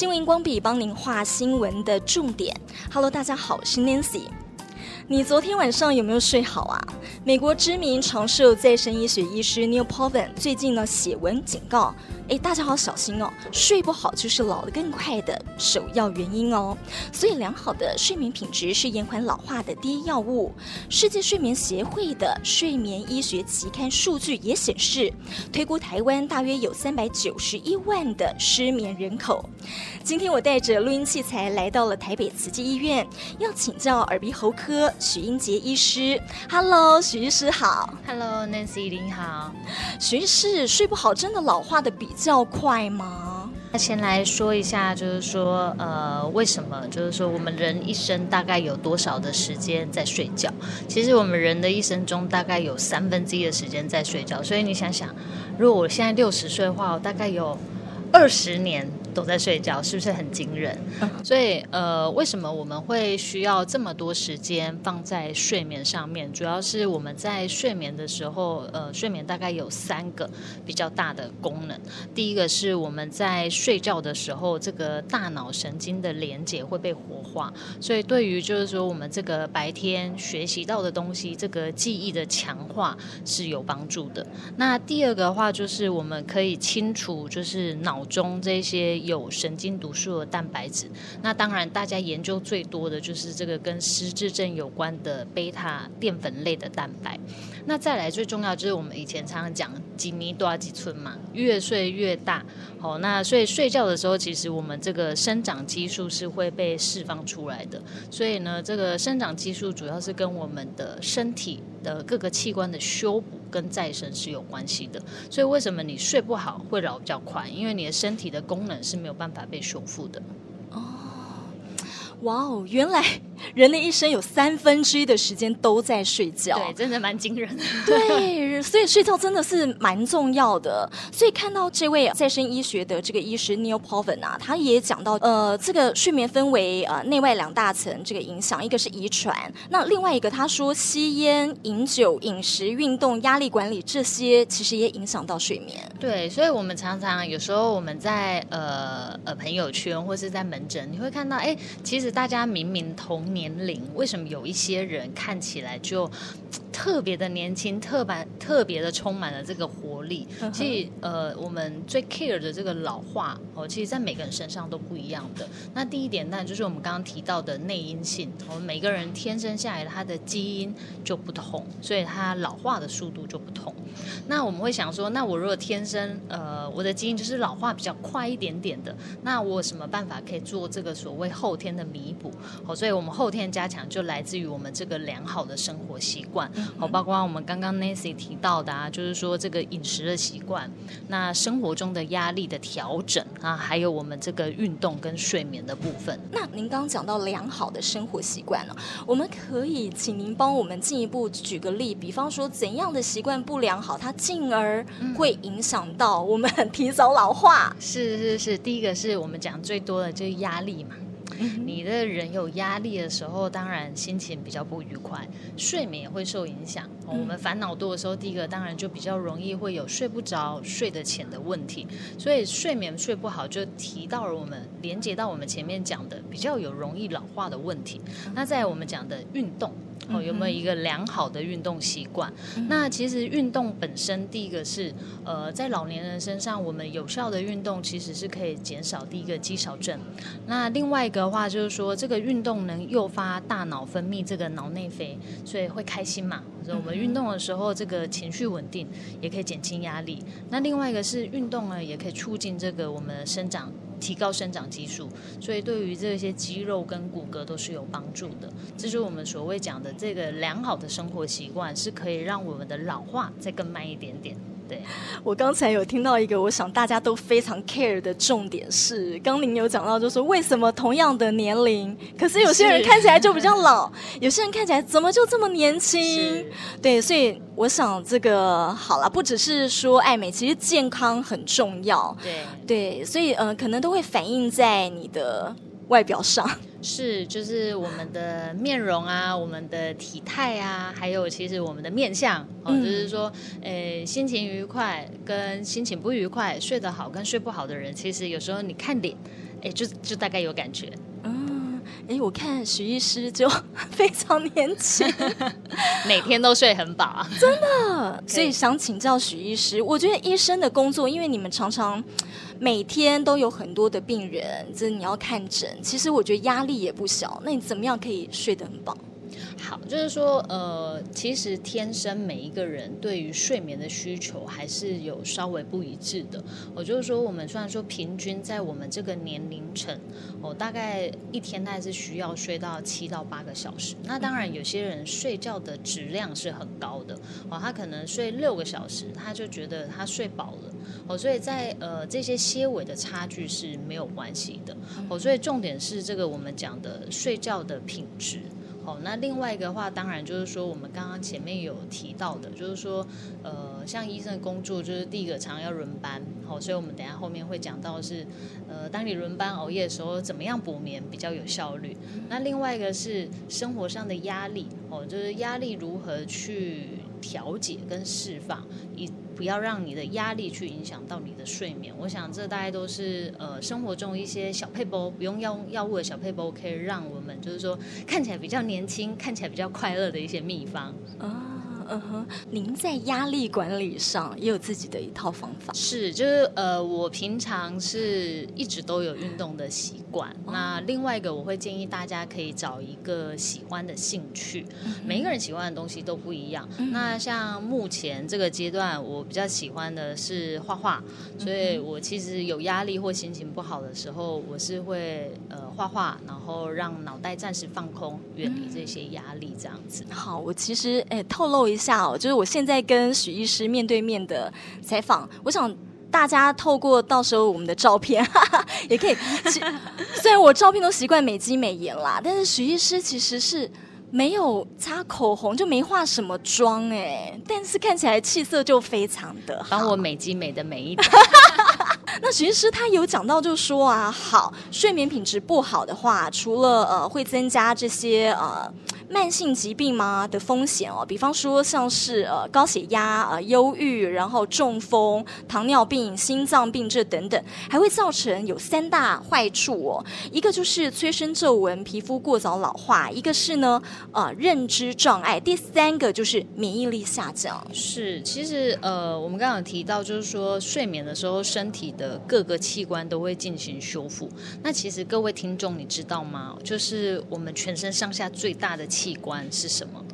新闻荧光笔帮您画新闻的重点。Hello，大家好，我是 Nancy。你昨天晚上有没有睡好啊？美国知名长寿再生医学医师 Neil Poven 最近呢写文警告。哎，大家好小心哦！睡不好就是老得更快的首要原因哦。所以，良好的睡眠品质是延缓老化的第一要务。世界睡眠协会的睡眠医学期刊数据也显示，推估台湾大约有三百九十一万的失眠人口。今天我带着录音器材来到了台北慈济医院，要请教耳鼻喉科许英杰医师。Hello，许医师好。Hello，Nancy，你好。许医师，睡不好真的老化的比较快吗？那先来说一下，就是说，呃，为什么？就是说，我们人一生大概有多少的时间在睡觉？其实我们人的一生中大概有三分之一的时间在睡觉。所以你想想，如果我现在六十岁的话，我大概有二十年。都在睡觉，是不是很惊人？所以，呃，为什么我们会需要这么多时间放在睡眠上面？主要是我们在睡眠的时候，呃，睡眠大概有三个比较大的功能。第一个是我们在睡觉的时候，这个大脑神经的连接会被活化，所以对于就是说我们这个白天学习到的东西，这个记忆的强化是有帮助的。那第二个的话，就是我们可以清除，就是脑中这些。有神经毒素的蛋白质，那当然大家研究最多的就是这个跟失智症有关的贝塔淀粉类的蛋白。那再来最重要就是我们以前常常讲“几米多几寸”嘛，越睡越大。好，那所以睡觉的时候，其实我们这个生长激素是会被释放出来的。所以呢，这个生长激素主要是跟我们的身体的各个器官的修补跟再生是有关系的。所以为什么你睡不好会老比较快？因为你的身体的功能是没有办法被修复的。哇哦，原来人的一生有三分之一的时间都在睡觉，对，真的蛮惊人的。对，所以睡觉真的是蛮重要的。所以看到这位再生医学的这个医师 Neil Poven 啊，他也讲到，呃，这个睡眠分为呃内外两大层这个影响，一个是遗传，那另外一个他说吸烟、饮酒、饮食、运动、压力管理这些，其实也影响到睡眠。对，所以我们常常有时候我们在呃呃朋友圈或是在门诊，你会看到，哎，其实。大家明明同年龄，为什么有一些人看起来就特别的年轻，特别特别的充满了这个活力？其实，呃，我们最 care 的这个老化哦，其实，在每个人身上都不一样的。那第一点，那就是我们刚刚提到的内因性，我们每个人天生下来他的基因就不同，所以他老化的速度就不同。那我们会想说，那我如果天生呃，我的基因就是老化比较快一点点的，那我有什么办法可以做这个所谓后天的弥补？好，所以我们后天加强就来自于我们这个良好的生活习惯，好，包括我们刚刚 Nancy 提到的啊，就是说这个饮食的习惯，那生活中的压力的调整啊，还有我们这个运动跟睡眠的部分。那您刚刚讲到良好的生活习惯呢，我们可以请您帮我们进一步举个例，比方说怎样的习惯不良好，它进而会影响到我们 提早老化。嗯、是是是，第一个是我们讲最多的就是压力嘛。你的人有压力的时候，当然心情比较不愉快，睡眠也会受影响。我们烦恼多的时候，第一个当然就比较容易会有睡不着、睡得浅的问题。所以睡眠睡不好，就提到了我们连接到我们前面讲的比较有容易老化的问题。那在我们讲的运动。哦，有没有一个良好的运动习惯？嗯、那其实运动本身，第一个是呃，在老年人身上，我们有效的运动其实是可以减少第一个肌少症。那另外一个的话，就是说这个运动能诱发大脑分泌这个脑内啡，所以会开心嘛。所以我们运动的时候，这个情绪稳定，也可以减轻压力。那另外一个是运动呢，也可以促进这个我们的生长。提高生长激素，所以对于这些肌肉跟骨骼都是有帮助的。这是我们所谓讲的这个良好的生活习惯，是可以让我们的老化再更慢一点点。对，我刚才有听到一个，我想大家都非常 care 的重点是，刚您有讲到，就是为什么同样的年龄，可是有些人看起来就比较老，有些人看起来怎么就这么年轻？对，所以我想这个好了，不只是说爱美，其实健康很重要。对对，所以嗯、呃，可能都会反映在你的。外表上。是，就是我们的面容啊，我们的体态啊，还有其实我们的面相哦，就是说，诶，心情愉快跟心情不愉快，睡得好跟睡不好的人，其实有时候你看脸，诶，就就大概有感觉。嗯，诶，我看许医师就 非常年轻，每天都睡很饱，真的。所以想请教许医师，我觉得医生的工作，因为你们常常。每天都有很多的病人，就是你要看诊，其实我觉得压力也不小。那你怎么样可以睡得很饱？好，就是说，呃，其实天生每一个人对于睡眠的需求还是有稍微不一致的。我就是说，我们虽然说平均在我们这个年龄层，哦，大概一天大概是需要睡到七到八个小时。那当然，有些人睡觉的质量是很高的，哦，他可能睡六个小时，他就觉得他睡饱了。哦，所以在呃这些些尾的差距是没有关系的。哦，所以重点是这个我们讲的睡觉的品质。好，那另外一个话，当然就是说我们刚刚前面有提到的，就是说呃像医生的工作，就是第一个常要轮班。好，所以我们等下后面会讲到是呃当你轮班熬夜的时候，怎么样补眠比较有效率。那另外一个是生活上的压力。哦，就是压力如何去调节跟释放，以不要让你的压力去影响到你的睡眠。我想这大概都是呃生活中一些小配包，不用药药物的小配包，可以让我们就是说看起来比较年轻，看起来比较快乐的一些秘方。啊嗯哼，您在压力管理上也有自己的一套方法？是，就是呃，我平常是一直都有运动的习惯。哦、那另外一个，我会建议大家可以找一个喜欢的兴趣。嗯、每一个人喜欢的东西都不一样。嗯、那像目前这个阶段，我比较喜欢的是画画，所以我其实有压力或心情不好的时候，我是会呃画画，然后让脑袋暂时放空，远离这些压力，这样子。好，我其实哎透露一。下哦，就是我现在跟许医师面对面的采访，我想大家透过到时候我们的照片，哈哈，也可以。虽然我照片都习惯美肌美颜啦，但是许医师其实是没有擦口红，就没化什么妆哎，但是看起来气色就非常的好。帮我美肌美的美一点。那其实他有讲到，就说啊，好，睡眠品质不好的话，除了呃会增加这些呃。慢性疾病吗的风险哦，比方说像是呃高血压、呃忧郁，然后中风、糖尿病、心脏病这等等，还会造成有三大坏处哦。一个就是催生皱纹、皮肤过早老化；一个是呢呃认知障碍；第三个就是免疫力下降。是，其实呃我们刚刚有提到，就是说睡眠的时候，身体的各个器官都会进行修复。那其实各位听众，你知道吗？就是我们全身上下最大的器器官是什么？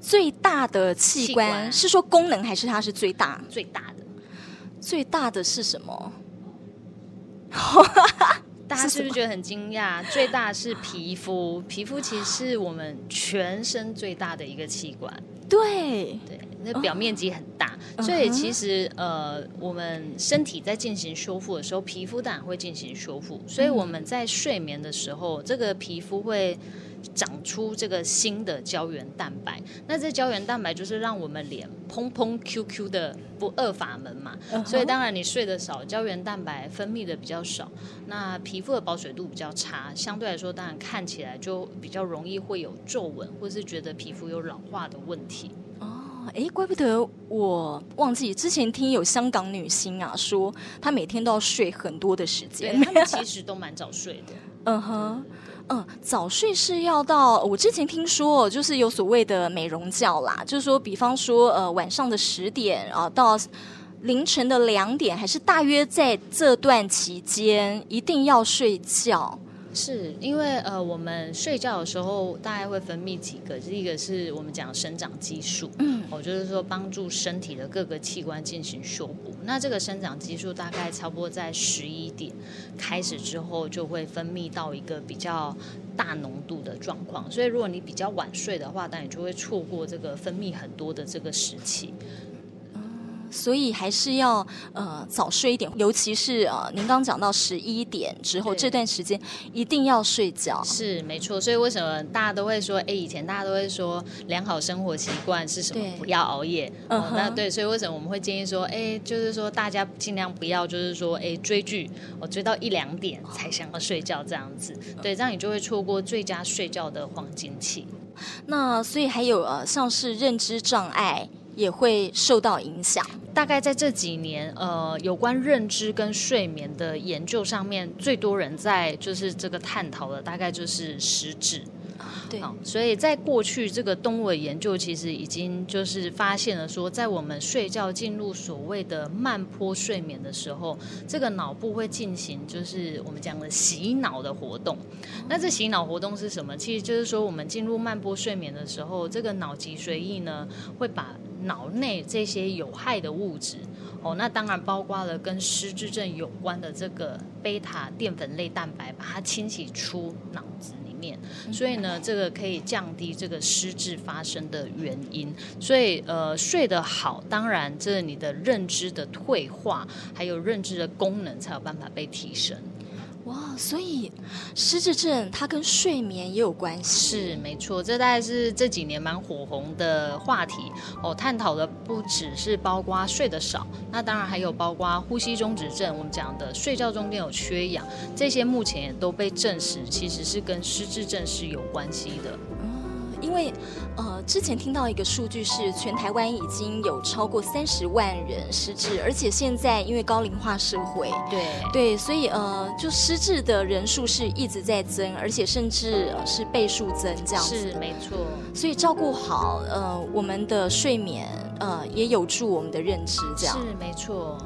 最大的器官，器官是说功能还是它是最大？最大的，最大的是什么？大家是不是觉得很惊讶？最大是皮肤，皮肤其实是我们全身最大的一个器官。对对，那表面积很大，哦、所以其实呃，我们身体在进行修复的时候，皮肤当然会进行修复。所以我们在睡眠的时候，这个皮肤会。长出这个新的胶原蛋白，那这胶原蛋白就是让我们脸砰砰 Q Q 的不二法门嘛。Uh huh. 所以当然你睡得少，胶原蛋白分泌的比较少，那皮肤的保水度比较差，相对来说当然看起来就比较容易会有皱纹，或是觉得皮肤有老化的问题。哦，哎，怪不得我忘记之前听有香港女星啊说，她每天都要睡很多的时间，她们其实都蛮早睡的。嗯哼、uh。嗯，早睡是要到我之前听说，就是有所谓的美容觉啦，就是说，比方说，呃，晚上的十点啊，到凌晨的两点，还是大约在这段期间，一定要睡觉。是因为呃，我们睡觉的时候大概会分泌几个，第一个是我们讲生长激素，嗯，哦，就是说帮助身体的各个器官进行修补。那这个生长激素大概差不多在十一点开始之后，就会分泌到一个比较大浓度的状况。所以如果你比较晚睡的话，那你就会错过这个分泌很多的这个时期。所以还是要呃早睡一点，尤其是呃您刚讲到十一点之后这段时间一定要睡觉。是没错，所以为什么大家都会说，哎，以前大家都会说良好生活习惯是什么？不要熬夜。嗯、哦，那对，所以为什么我们会建议说，哎，就是说大家尽量不要，就是说，哎，追剧，我追到一两点才想要睡觉这样子，对，这样你就会错过最佳睡觉的黄金期。那所以还有呃，像是认知障碍。也会受到影响。大概在这几年，呃，有关认知跟睡眠的研究上面，最多人在就是这个探讨的，大概就是食指。对，所以在过去这个动物的研究，其实已经就是发现了说，在我们睡觉进入所谓的慢坡睡眠的时候，这个脑部会进行就是我们讲的洗脑的活动。那这洗脑活动是什么？其实就是说，我们进入慢波睡眠的时候，这个脑脊髓液呢会把脑内这些有害的物质，哦，那当然包括了跟失智症有关的这个贝塔淀粉类蛋白，把它清洗出脑子里。面，所以呢，这个可以降低这个失智发生的原因。所以，呃，睡得好，当然，这你的认知的退化，还有认知的功能，才有办法被提升。哇，所以失智症它跟睡眠也有关系？是没错，这大概是这几年蛮火红的话题哦。探讨的不只是包括睡得少，那当然还有包括呼吸中止症，我们讲的睡觉中间有缺氧，这些目前也都被证实其实是跟失智症是有关系的。因为，呃，之前听到一个数据是，全台湾已经有超过三十万人失智，而且现在因为高龄化社会，对对，所以呃，就失智的人数是一直在增，而且甚至是倍数增这样子。是没错。所以照顾好呃我们的睡眠，呃，也有助我们的认知，这样。是没错。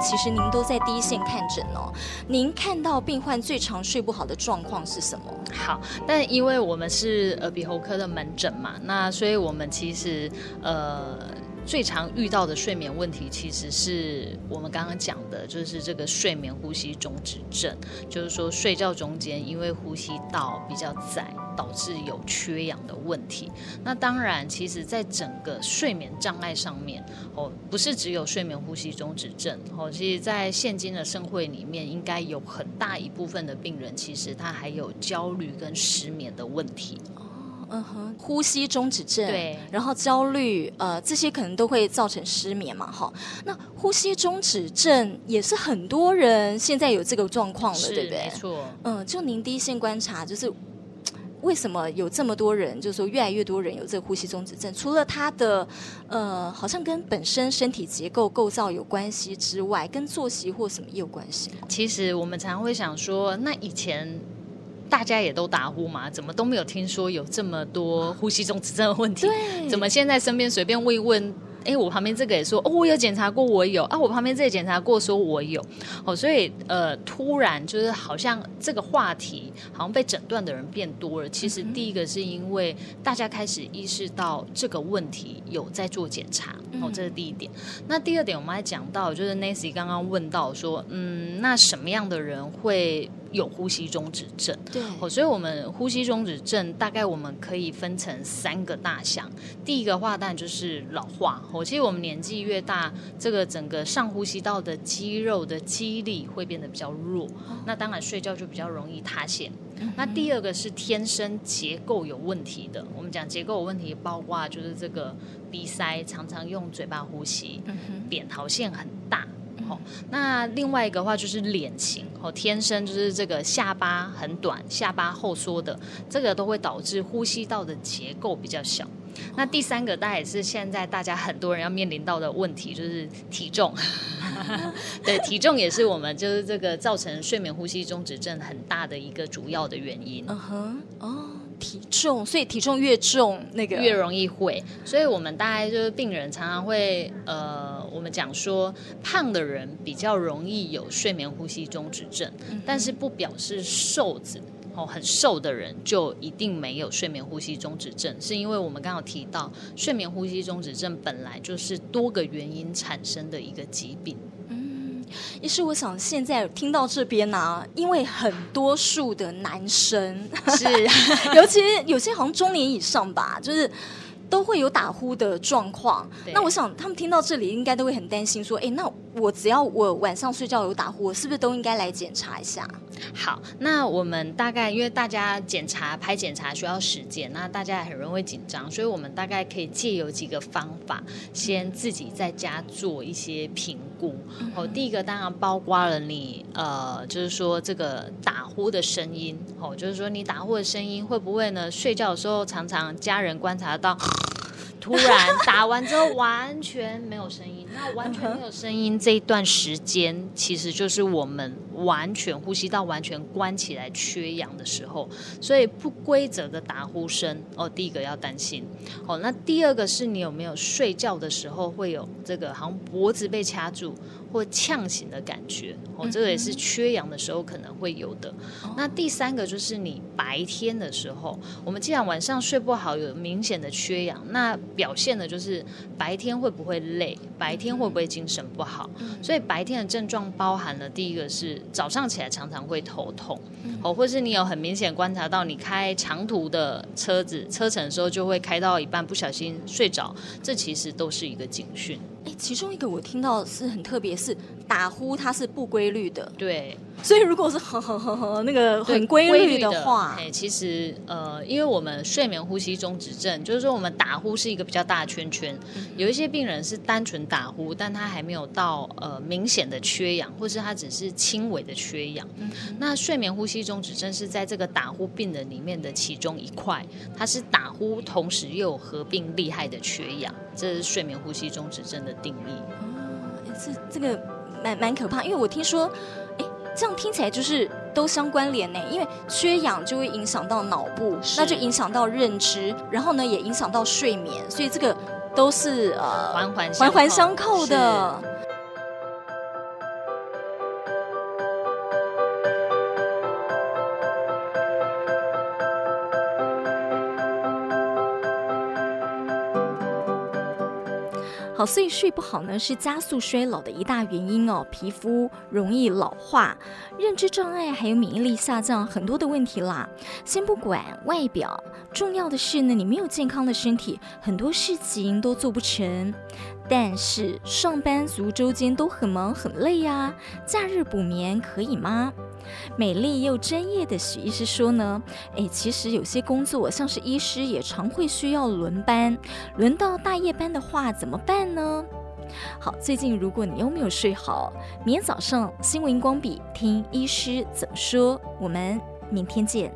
其实您都在第一线看诊哦，您看到病患最常睡不好的状况是什么？好，但因为我们是耳鼻喉科的门诊嘛，那所以我们其实呃。最常遇到的睡眠问题，其实是我们刚刚讲的，就是这个睡眠呼吸中止症，就是说睡觉中间因为呼吸道比较窄，导致有缺氧的问题。那当然，其实在整个睡眠障碍上面，哦，不是只有睡眠呼吸中止症，哦，其实在现今的社会里面，应该有很大一部分的病人，其实他还有焦虑跟失眠的问题。嗯哼，呼吸中止症，对，然后焦虑，呃，这些可能都会造成失眠嘛，哈。那呼吸中止症也是很多人现在有这个状况了，对不对？没错。嗯，就您第一线观察，就是为什么有这么多人，就是说越来越多人有这个呼吸中止症？除了他的，呃，好像跟本身身体结构构造有关系之外，跟作息或什么也有关系？其实我们常常会想说，那以前。大家也都打呼嘛，怎么都没有听说有这么多呼吸中止症的问题？对，怎么现在身边随便问一问？哎，我旁边这个也说，哦，我有检查过，我有啊。我旁边这个检查过，说我有。哦，所以呃，突然就是好像这个话题好像被诊断的人变多了。其实第一个是因为大家开始意识到这个问题，有在做检查。哦，这是第一点。那第二点，我们还讲到，就是 Nancy 刚刚问到说，嗯，那什么样的人会有呼吸中止症？对。哦，所以我们呼吸中止症大概我们可以分成三个大项。第一个话，当然就是老化。哦其实我们年纪越大，这个整个上呼吸道的肌肉的肌力会变得比较弱，那当然睡觉就比较容易塌陷。那第二个是天生结构有问题的，我们讲结构有问题，包括就是这个鼻塞，常常用嘴巴呼吸，扁桃腺很大。那另外一个话就是脸型，哦，天生就是这个下巴很短，下巴后缩的，这个都会导致呼吸道的结构比较小。那第三个，大概也是现在大家很多人要面临到的问题，就是体重。对，体重也是我们就是这个造成睡眠呼吸中止症很大的一个主要的原因。嗯哼，哦，体重，所以体重越重，那个越容易会。所以我们大概就是病人常常会呃。我们讲说胖的人比较容易有睡眠呼吸中止症，嗯、但是不表示瘦子哦很瘦的人就一定没有睡眠呼吸中止症，是因为我们刚刚提到睡眠呼吸中止症本来就是多个原因产生的一个疾病。医师，我想现在听到这边呢、啊，因为很多数的男生是，尤其有些好像中年以上吧，就是都会有打呼的状况。那我想他们听到这里，应该都会很担心，说：“哎，那我只要我晚上睡觉有打呼，我是不是都应该来检查一下？”好，那我们大概因为大家检查拍检查需要时间，那大家也很容易紧张，所以我们大概可以借由几个方法，先自己在家做一些评估。哦，第一个当然包括了你呃，就是说这个打呼的声音，哦，就是说你打呼的声音会不会呢？睡觉的时候常常家人观察到。突然打完之后完全没有声音，那完全没有声音这一段时间，其实就是我们完全呼吸道完全关起来缺氧的时候，所以不规则的打呼声哦，第一个要担心哦。那第二个是你有没有睡觉的时候会有这个好像脖子被掐住或呛醒的感觉哦，这个也是缺氧的时候可能会有的。那第三个就是你白天的时候，我们既然晚上睡不好，有明显的缺氧，那表现的就是白天会不会累，白天会不会精神不好？所以白天的症状包含了第一个是早上起来常常会头痛，哦，或是你有很明显观察到你开长途的车子车程的时候就会开到一半不小心睡着，这其实都是一个警讯。哎，其中一个我听到是很特别，是打呼它是不规律的，对。所以，如果是 呵呵呵呵那个很规律的话，哎，其实呃，因为我们睡眠呼吸中止症，就是说我们打呼是一个比较大的圈圈，嗯、有一些病人是单纯打呼，但他还没有到呃明显的缺氧，或是他只是轻微的缺氧。嗯、那睡眠呼吸中止症是在这个打呼病人里面的其中一块，它是打呼同时又有合并厉害的缺氧，这是睡眠呼吸中止症的定义。哦，这这个蛮蛮可怕，因为我听说。这样听起来就是都相关联呢，因为缺氧就会影响到脑部，那就影响到认知，然后呢也影响到睡眠，所以这个都是呃环环环环相扣的。好，所以睡不好呢，是加速衰老的一大原因哦。皮肤容易老化，认知障碍，还有免疫力下降，很多的问题啦。先不管外表，重要的是呢，你没有健康的身体，很多事情都做不成。但是上班族周间都很忙很累呀，假日补眠可以吗？美丽又专业的许医师说呢，诶，其实有些工作像是医师也常会需要轮班，轮到大夜班的话怎么办呢？好，最近如果你又没有睡好，明天早上新闻荧光笔听医师怎么说，我们明天见。